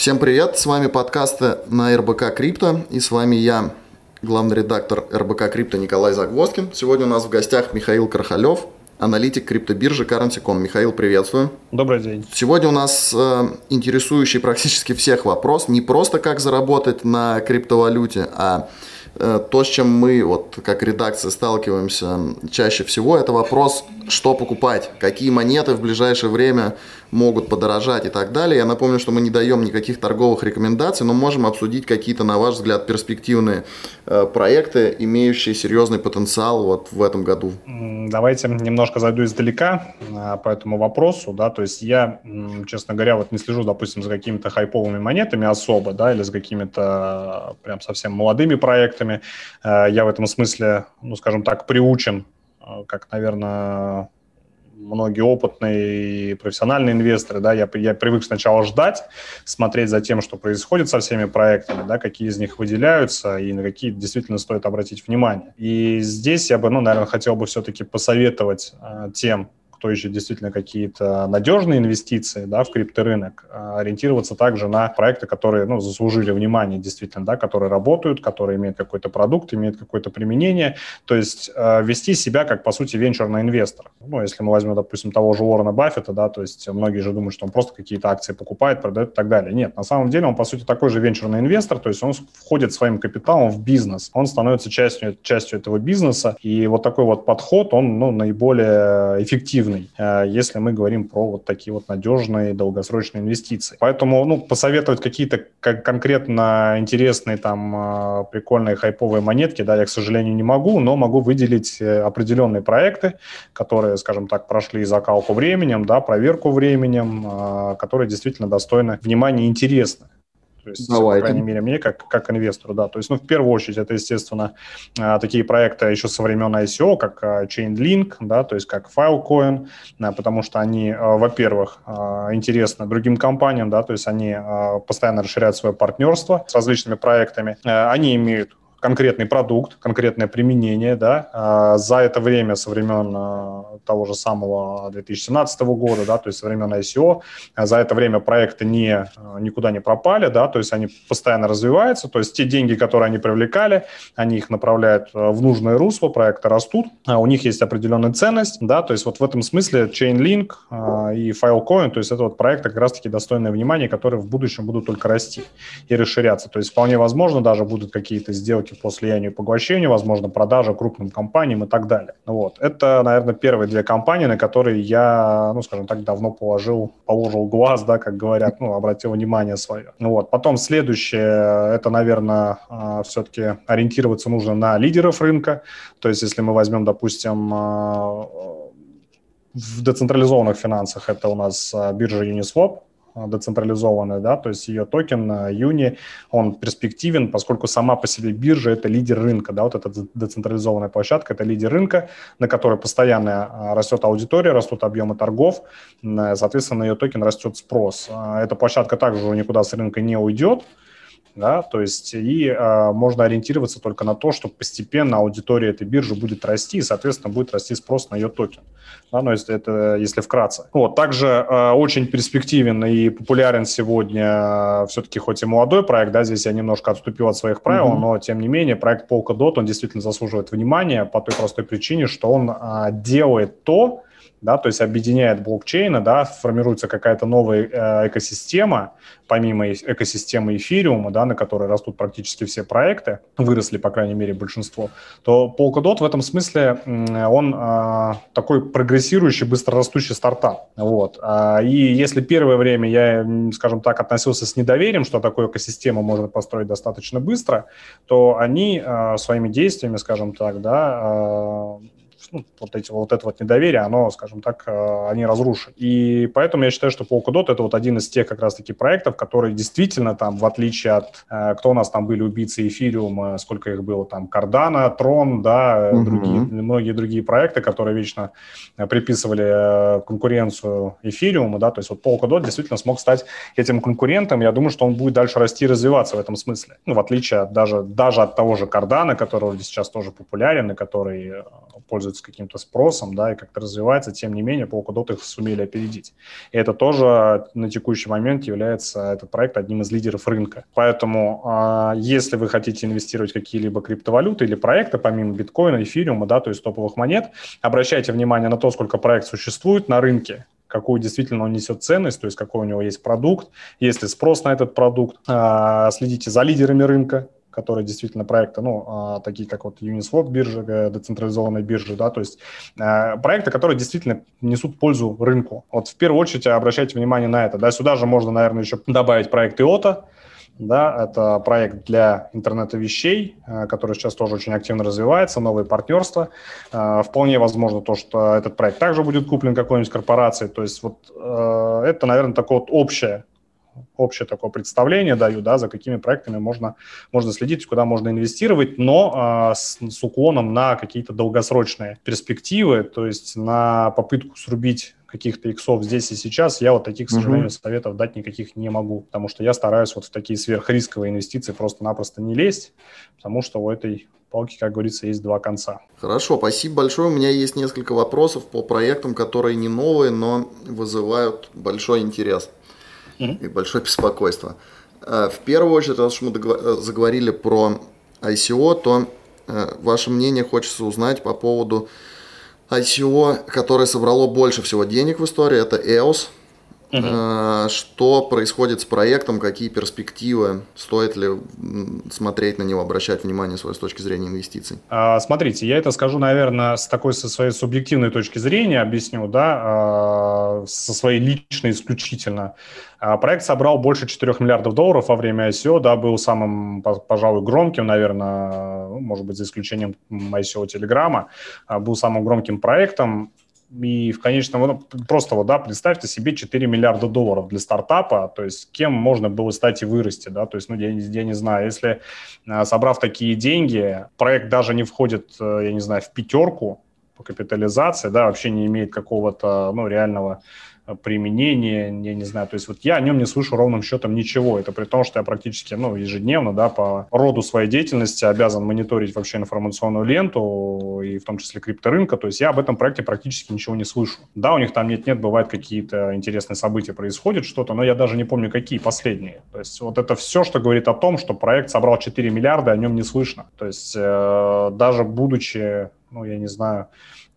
Всем привет, с вами подкасты на РБК Крипто, и с вами я, главный редактор РБК Крипто Николай Загвоздкин. Сегодня у нас в гостях Михаил Кархалев, аналитик криптобиржи Currency.com. Михаил, приветствую. Добрый день. Сегодня у нас э, интересующий практически всех вопрос, не просто как заработать на криптовалюте, а Э, то, с чем мы, вот как редакция, сталкиваемся чаще всего, это вопрос, что покупать, какие монеты в ближайшее время могут подорожать и так далее. Я напомню, что мы не даем никаких торговых рекомендаций, но можем обсудить какие-то, на ваш взгляд, перспективные э, проекты, имеющие серьезный потенциал вот в этом году. Давайте немножко зайду издалека э, по этому вопросу. Да, то есть я, честно говоря, вот не слежу, допустим, за какими-то хайповыми монетами особо, да, или за какими-то прям совсем молодыми проектами. Э, я в этом смысле, ну, скажем так, приучен, как, наверное, многие опытные и профессиональные инвесторы, да, я, я привык сначала ждать, смотреть за тем, что происходит со всеми проектами, да, какие из них выделяются и на какие действительно стоит обратить внимание. И здесь я бы, ну, наверное, хотел бы все-таки посоветовать э, тем, кто ищет действительно какие-то надежные инвестиции да, в крипторынок, а, ориентироваться также на проекты, которые ну, заслужили внимание действительно, да, которые работают, которые имеют какой-то продукт, имеют какое-то применение, то есть э, вести себя как, по сути, венчурный инвестор. Ну, если мы возьмем, допустим, того же Уоррена Баффета, да, то есть многие же думают, что он просто какие-то акции покупает, продает и так далее. Нет, на самом деле он, по сути, такой же венчурный инвестор, то есть он входит своим капиталом в бизнес, он становится частью, частью этого бизнеса, и вот такой вот подход, он ну, наиболее эффективный эффективный, э, если мы говорим про вот такие вот надежные долгосрочные инвестиции. Поэтому, ну, посоветовать какие-то конкретно интересные там э, прикольные хайповые монетки, да, я, к сожалению, не могу, но могу выделить э, определенные проекты, которые, скажем так, прошли закалку временем, да, проверку временем, которые действительно достойны внимания и интересны. То есть, Давайте. по крайней мере, мне как, как инвестору, да. То есть, ну, в первую очередь, это, естественно, а, такие проекты еще со времен ICO, как а, Chainlink, да, то есть как Filecoin, потому что они, а, во-первых, интересны другим компаниям, да, то есть они постоянно расширяют свое партнерство с различными проектами. Они имеют конкретный продукт, конкретное применение, да, а, за это время со времен а, того же самого 2017 года, да, то есть со времен ICO, а за это время проекты не, никуда не пропали, да, то есть они постоянно развиваются, то есть те деньги, которые они привлекали, они их направляют в нужное русло, проекты растут, у них есть определенная ценность, да, то есть вот в этом смысле Chainlink и Filecoin, то есть это вот проекты как раз-таки достойное внимания, которые в будущем будут только расти и расширяться, то есть вполне возможно даже будут какие-то сделки сделки по слиянию и поглощению, возможно, продажа крупным компаниям и так далее. Вот. Это, наверное, первые две компании, на которые я, ну, скажем так, давно положил, положил глаз, да, как говорят, ну, обратил внимание свое. Вот. Потом следующее, это, наверное, а, все-таки ориентироваться нужно на лидеров рынка. То есть, если мы возьмем, допустим, а, в децентрализованных финансах это у нас а, биржа Uniswap, децентрализованная, да, то есть ее токен UNI, он перспективен, поскольку сама по себе биржа – это лидер рынка, да, вот эта децентрализованная площадка – это лидер рынка, на которой постоянно а, растет аудитория, растут объемы торгов, соответственно, ее токен растет спрос. Эта площадка также никуда с рынка не уйдет, да, то есть и э, можно ориентироваться только на то, что постепенно аудитория этой биржи будет расти, и, соответственно, будет расти спрос на ее токен, да, но если это, если вкратце. Вот, также э, очень перспективен и популярен сегодня э, все-таки хоть и молодой проект, да, здесь я немножко отступил от своих правил, mm-hmm. но тем не менее проект Polkadot, он действительно заслуживает внимания по той простой причине, что он э, делает то, да, то есть объединяет блокчейны, да, формируется какая-то новая э, экосистема, помимо экосистемы эфириума, да, на которой растут практически все проекты, выросли, по крайней мере, большинство, то Polkadot в этом смысле, он э, такой прогрессирующий, быстрорастущий стартап, вот, а, и если первое время я, скажем так, относился с недоверием, что такую экосистему можно построить достаточно быстро, то они э, своими действиями, скажем так, да, ну, вот, эти, вот это вот недоверие, оно, скажем так, э, они разрушат. И поэтому я считаю, что Polkadot — это вот один из тех как раз-таки проектов, которые действительно там, в отличие от, э, кто у нас там были убийцы эфириума, сколько их было там, Cardano, Tron, да, угу. другие, многие другие проекты, которые вечно приписывали конкуренцию эфириума, да, то есть вот Polkadot действительно смог стать этим конкурентом, я думаю, что он будет дальше расти и развиваться в этом смысле. Ну, в отличие от, даже, даже от того же Cardano, который сейчас тоже популярен и который пользуется каким-то спросом, да, и как-то развивается, тем не менее, Polkadot их сумели опередить. И это тоже на текущий момент является этот проект одним из лидеров рынка. Поэтому, а, если вы хотите инвестировать в какие-либо криптовалюты или проекты, помимо биткоина, эфириума, да, то есть топовых монет, обращайте внимание на то, сколько проект существует на рынке, какую действительно он несет ценность, то есть какой у него есть продукт, есть ли спрос на этот продукт. А, следите за лидерами рынка, которые действительно проекты, ну, а, такие как вот Uniswap биржа, э, децентрализованная биржа, да, то есть э, проекты, которые действительно несут пользу рынку. Вот в первую очередь обращайте внимание на это, да, сюда же можно, наверное, еще добавить проект IOTA, да, это проект для интернета вещей, э, который сейчас тоже очень активно развивается, новые партнерства. Вполне возможно то, что этот проект также будет куплен какой-нибудь корпорацией. То есть вот это, наверное, такое вот общее общее такое представление даю, да, за какими проектами можно, можно следить, куда можно инвестировать, но э, с, с уклоном на какие-то долгосрочные перспективы, то есть на попытку срубить каких-то иксов здесь и сейчас, я вот таких, к сожалению, угу. советов дать никаких не могу, потому что я стараюсь вот в такие сверхрисковые инвестиции просто-напросто не лезть, потому что у этой палки, как говорится, есть два конца. Хорошо, спасибо большое. У меня есть несколько вопросов по проектам, которые не новые, но вызывают большой интерес и большое беспокойство. Э, в первую очередь, раз уж мы э, заговорили про ICO, то э, ваше мнение хочется узнать по поводу ICO, которое собрало больше всего денег в истории, это EOS. Угу. Что происходит с проектом, какие перспективы, стоит ли смотреть на него, обращать внимание свое с точки зрения инвестиций? А, смотрите, я это скажу, наверное, с такой со своей субъективной точки зрения, объясню, да, а, со своей личной исключительно. А, проект собрал больше 4 миллиардов долларов во время ICO, да, был самым, пожалуй, громким, наверное, ну, может быть, за исключением ICO Телеграма, был самым громким проектом. И в конечном, ну, просто вот, да, представьте себе 4 миллиарда долларов для стартапа, то есть кем можно было стать и вырасти, да, то есть, ну, я, я не знаю, если а, собрав такие деньги, проект даже не входит, э, я не знаю, в пятерку по капитализации, да, вообще не имеет какого-то, ну, реального применение, я не знаю, то есть вот я о нем не слышу ровным счетом ничего. Это при том, что я практически, ну, ежедневно, да, по роду своей деятельности обязан мониторить вообще информационную ленту, и в том числе крипторынка, то есть я об этом проекте практически ничего не слышу. Да, у них там нет-нет, бывают какие-то интересные события, происходит что-то, но я даже не помню, какие последние. То есть вот это все, что говорит о том, что проект собрал 4 миллиарда, о нем не слышно. То есть э, даже будучи, ну, я не знаю,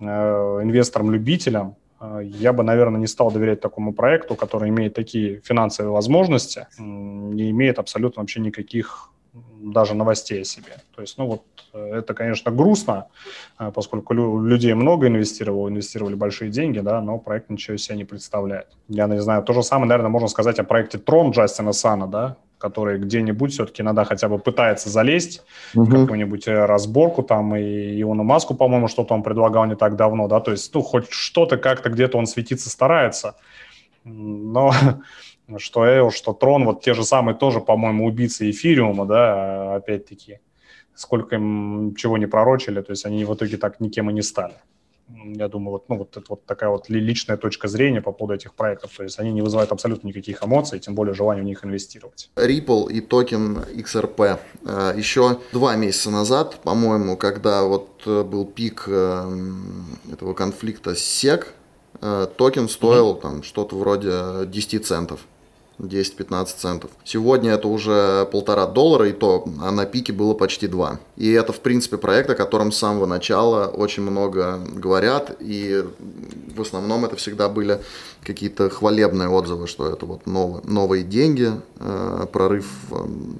э, инвестором-любителем, я бы, наверное, не стал доверять такому проекту, который имеет такие финансовые возможности, не имеет абсолютно вообще никаких даже новостей о себе. То есть, ну вот, э, это, конечно, грустно, э, поскольку людей много инвестировало, инвестировали большие деньги, да, но проект ничего из себя не представляет. Я не знаю, то же самое, наверное, можно сказать о проекте Трон Джастина Сана, да, который где-нибудь все-таки иногда хотя бы пытается залезть угу. в какую-нибудь э, разборку, там и Иону Маску, по-моему, что-то он предлагал не так давно, да, то есть, ну, хоть что-то как-то где-то он светиться старается, но что Эйл, что Трон, вот те же самые тоже, по-моему, убийцы Эфириума, да, опять-таки, сколько им чего не пророчили, то есть они в итоге так никем и не стали я думаю, вот, ну, вот это вот такая вот личная точка зрения по поводу этих проектов. То есть они не вызывают абсолютно никаких эмоций, тем более желания в них инвестировать. Ripple и токен XRP. Э, Еще два месяца назад, по-моему, когда вот э, был пик э, этого конфликта с SEC, токен стоил mm-hmm. там что-то вроде 10 центов. 10-15 центов. Сегодня это уже полтора доллара, и то, а на пике было почти 2. И это, в принципе, проект, о котором с самого начала очень много говорят, и в основном это всегда были какие-то хвалебные отзывы, что это вот новые, новые деньги, э, прорыв, э,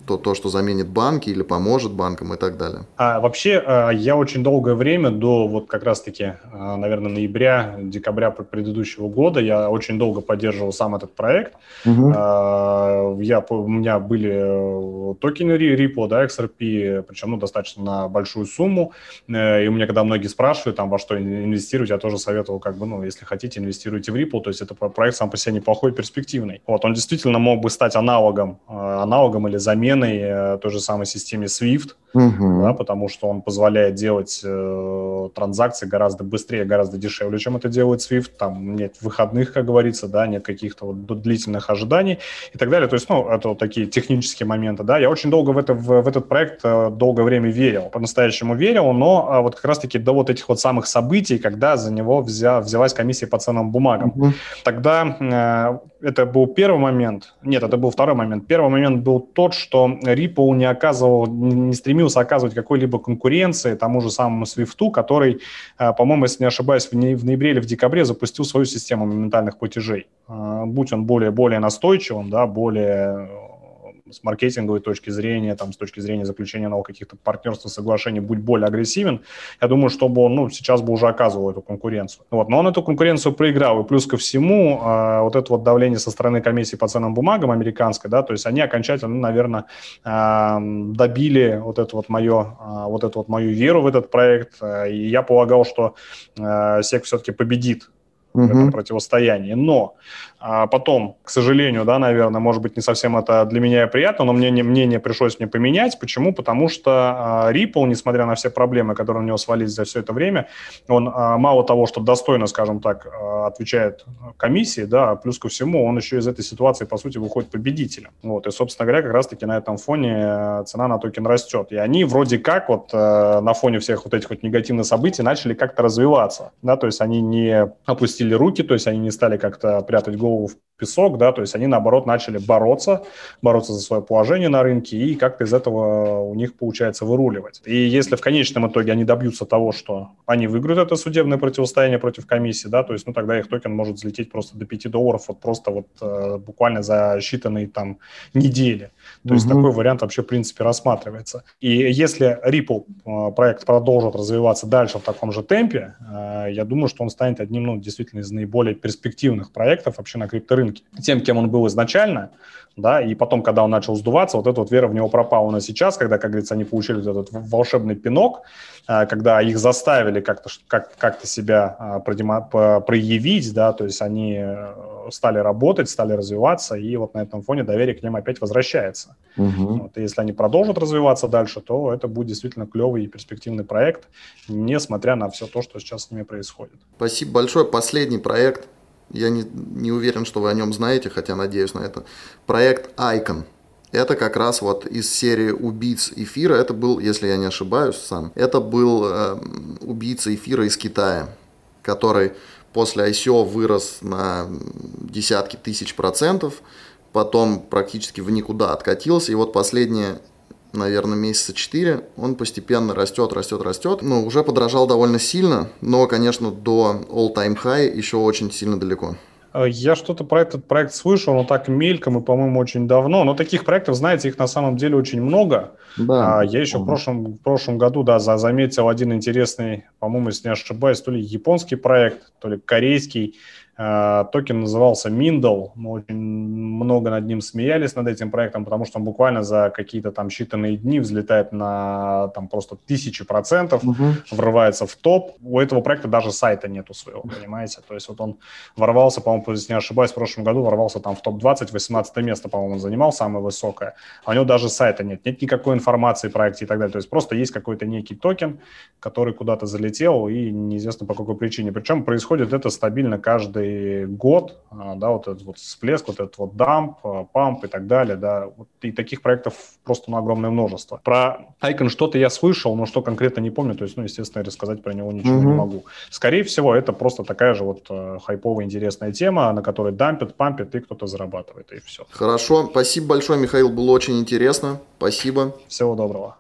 то, то, что заменит банки или поможет банкам и так далее. А вообще, э, я очень долгое время, до вот как раз-таки, э, наверное, ноября, декабря предыдущего года, я очень долго поддерживал сам этот проект. Угу. Э, я, у меня были э, токены Ripple, да, XRP, причем ну, достаточно на большую сумму. Э, и у меня, когда многие спрашивают, там, во что инвестировать, я тоже советовал, как бы, ну, если хотите, инвестируйте в Ripple, то есть это проект сам по себе неплохой, перспективный. Вот, он действительно мог бы стать аналогом, аналогом или заменой той же самой системе SWIFT, угу. да, потому что он позволяет делать э, транзакции гораздо быстрее, гораздо дешевле, чем это делает SWIFT. Там нет выходных, как говорится, да, нет каких-то вот длительных ожиданий и так далее. То есть, ну, это вот такие технические моменты, да. Я очень долго в, это, в, в этот проект э, долгое время верил, по-настоящему верил, но а, вот как раз-таки до вот этих вот самых событий, когда за него взя, взялась комиссия по ценным бумагам. Угу. Тогда э, это был первый момент. Нет, это был второй момент. Первый момент был тот, что Ripple не оказывал, не стремился оказывать какой-либо конкуренции тому же самому Swift, который, э, по-моему, если не ошибаюсь, в ноябре или в декабре запустил свою систему моментальных платежей. Э, будь он более, более настойчивым, да, более с маркетинговой точки зрения, там, с точки зрения заключения новых каких-то партнерств и соглашений, будь более агрессивен, я думаю, чтобы он ну, сейчас бы уже оказывал эту конкуренцию. Вот. Но он эту конкуренцию проиграл, и плюс ко всему э, вот это вот давление со стороны комиссии по ценным бумагам американской, да, то есть они окончательно, ну, наверное, э, добили вот это вот мое, э, вот эту вот мою веру в этот проект, э, и я полагал, что э, СЕК все-таки победит в этом противостоянии. Но а потом, к сожалению, да, наверное, может быть, не совсем это для меня приятно, но мнение, мнение пришлось мне поменять. Почему? Потому что а, Ripple, несмотря на все проблемы, которые у него свалились за все это время, он а, мало того, что достойно, скажем так, а, отвечает комиссии, да, плюс ко всему, он еще из этой ситуации, по сути, выходит победителем. Вот, и, собственно говоря, как раз-таки на этом фоне цена на токен растет. И они вроде как вот на фоне всех вот этих вот негативных событий начали как-то развиваться, да, то есть они не опустили руки, то есть они не стали как-то прятать голову голову в песок, да, то есть они, наоборот, начали бороться, бороться за свое положение на рынке, и как-то из этого у них получается выруливать. И если в конечном итоге они добьются того, что они выиграют это судебное противостояние против комиссии, да, то есть, ну, тогда их токен может взлететь просто до 5 долларов, вот просто вот э, буквально за считанные там недели. То есть такой вариант вообще, в принципе, рассматривается. И если Ripple э, проект продолжит развиваться дальше в таком же темпе, э, я думаю, что он станет одним, ну, действительно, из наиболее перспективных проектов вообще на крипторынке. Тем, кем он был изначально, да, и потом, когда он начал сдуваться, вот эта вот вера в него пропала. Но сейчас, когда, как говорится, они получили вот этот волшебный пинок, э, когда их заставили как-то как, как себя проявить, да, то есть они стали работать, стали развиваться, и вот на этом фоне доверие к ним опять возвращается. Угу. Вот, и если они продолжат развиваться дальше, то это будет действительно клевый и перспективный проект, несмотря на все то, что сейчас с ними происходит. Спасибо большое. Последний проект. Я не, не уверен, что вы о нем знаете, хотя надеюсь на это. Проект Icon. Это как раз вот из серии убийц эфира. Это был, если я не ошибаюсь сам, это был э, убийца эфира из Китая, который после ICO вырос на десятки тысяч процентов, потом практически в никуда откатился, и вот последние, наверное, месяца 4 он постепенно растет, растет, растет. Ну, уже подорожал довольно сильно, но, конечно, до all-time high еще очень сильно далеко. Э, я что-то про этот проект слышал, но так мельком и, по-моему, очень давно. Но таких проектов, знаете, их на самом деле очень много. Да. А, я еще в прошлом, в прошлом году да, заметил один интересный, по-моему, если не ошибаюсь, то ли японский проект, то ли корейский, токен назывался Mindle. Мы очень много над ним смеялись, над этим проектом, потому что он буквально за какие-то там считанные дни взлетает на там просто тысячи процентов, угу. врывается в топ. У этого проекта даже сайта нету своего, понимаете? То есть вот он ворвался, по-моему, если не ошибаюсь, в прошлом году ворвался там в топ-20, 18 место, по-моему, он занимал, самое высокое. А у него даже сайта нет, нет никакой информации о проекте и так далее. То есть просто есть какой-то некий токен, который куда-то залетел и неизвестно по какой причине. Причем происходит это стабильно каждый год, а, да, вот этот вот всплеск, вот этот вот дамп, а, памп и так далее, да, вот, и таких проектов просто ну, огромное множество. Про Icon что-то я слышал, но что конкретно не помню, то есть, ну, естественно, рассказать про него ничего mm-hmm. не могу. Скорее всего, это просто такая же вот э, хайповая интересная тема, на которой дампит, пампит и кто-то зарабатывает, и все. Хорошо, спасибо большое, Михаил, было очень интересно, спасибо. Всего доброго.